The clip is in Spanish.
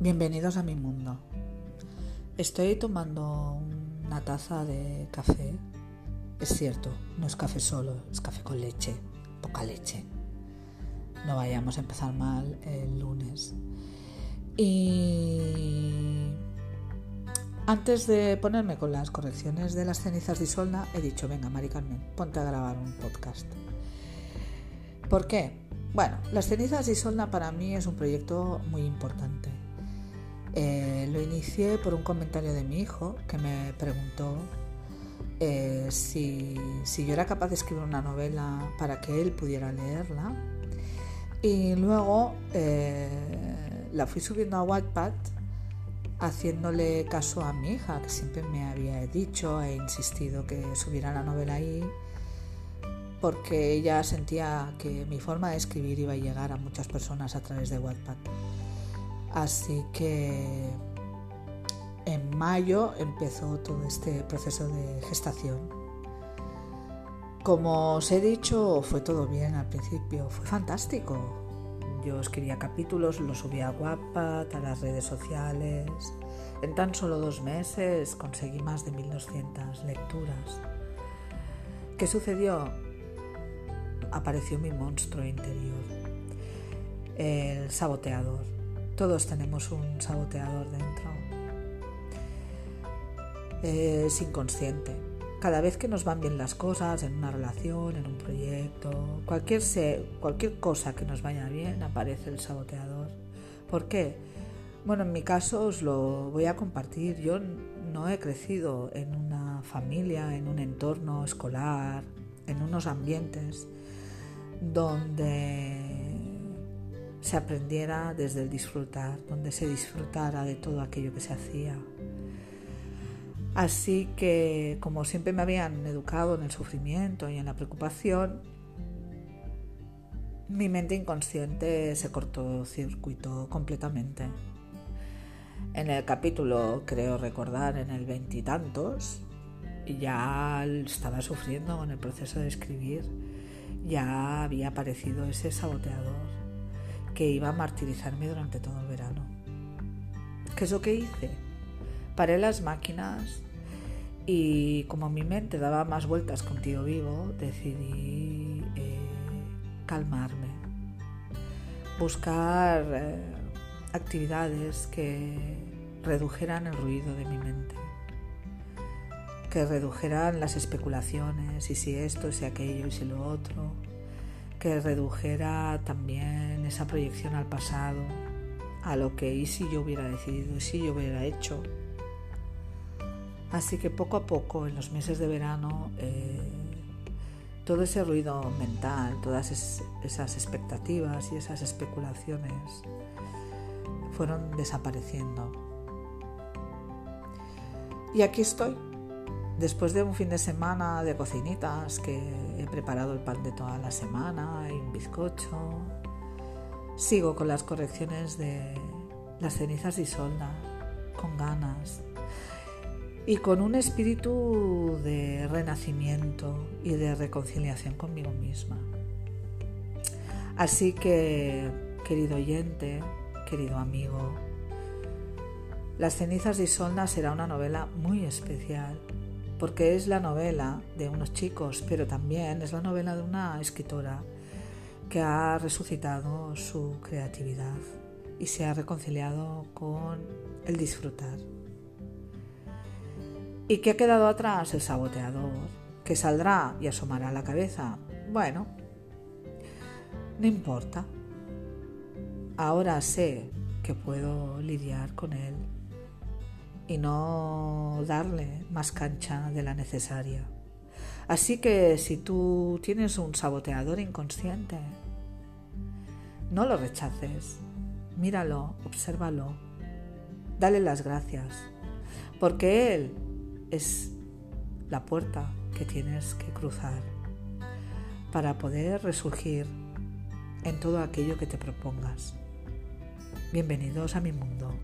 Bienvenidos a mi mundo. Estoy tomando una taza de café. Es cierto, no es café solo, es café con leche, poca leche. No vayamos a empezar mal el lunes. Y antes de ponerme con las correcciones de las cenizas de he dicho, venga, Mari Carmen, ponte a grabar un podcast. ¿Por qué? Bueno, las cenizas de Isolda para mí es un proyecto muy importante lo inicié por un comentario de mi hijo que me preguntó eh, si, yo era capaz de escribir una novela para que él pudiera leerla. Y luego eh, la fui subiendo a Wattpad haciéndole caso a mi hija, que siempre me había dicho e insistido que subiera la novela ahí, porque ella sentía que mi forma de escribir iba a llegar a muchas personas a través de Wattpad. Así que en mayo empezó todo este proceso de gestación. Como os he dicho, fue todo bien al principio, fue fantástico. Yo escribía capítulos, los subía a Wattpad, a las redes sociales. En tan solo dos meses conseguí más de 1200 lecturas. ¿Qué sucedió? Apareció mi monstruo interior, el saboteador todos tenemos un saboteador dentro. Es inconsciente. Cada vez que nos van bien las cosas, en una relación, en un proyecto, cualquier, cualquier cosa que nos vaya bien, aparece el saboteador. ¿Por qué? Bueno, en mi caso os lo voy a compartir. Yo no he crecido en una familia, en un entorno escolar, en unos ambientes donde se aprendiera desde el disfrutar, donde se disfrutara de todo aquello que se hacía. Así que, como siempre me habían educado en el sufrimiento y en la preocupación, mi mente inconsciente se cortó circuito completamente. En el capítulo, creo recordar, en el veintitantos, ya estaba sufriendo con el proceso de escribir, ya había aparecido ese saboteador que iba a martirizarme durante todo el verano. ¿Qué es lo que hice? Paré las máquinas y como mi mente daba más vueltas contigo vivo, decidí eh, calmarme, buscar eh, actividades que redujeran el ruido de mi mente, que redujeran las especulaciones y si esto, si aquello y si lo otro, que redujera también esa proyección al pasado, a lo que y si yo hubiera decidido, y si yo hubiera hecho. Así que poco a poco, en los meses de verano, eh, todo ese ruido mental, todas esas expectativas y esas especulaciones fueron desapareciendo. Y aquí estoy, Después de un fin de semana de cocinitas, que he preparado el pan de toda la semana y un bizcocho, sigo con las correcciones de las cenizas de Isolda, con ganas y con un espíritu de renacimiento y de reconciliación conmigo misma. Así que, querido oyente, querido amigo, Las cenizas de Isolda será una novela muy especial porque es la novela de unos chicos, pero también es la novela de una escritora que ha resucitado su creatividad y se ha reconciliado con el disfrutar. ¿Y qué ha quedado atrás? El saboteador, que saldrá y asomará la cabeza. Bueno, no importa. Ahora sé que puedo lidiar con él y no darle más cancha de la necesaria. Así que si tú tienes un saboteador inconsciente, no lo rechaces, míralo, obsérvalo, dale las gracias, porque Él es la puerta que tienes que cruzar para poder resurgir en todo aquello que te propongas. Bienvenidos a mi mundo.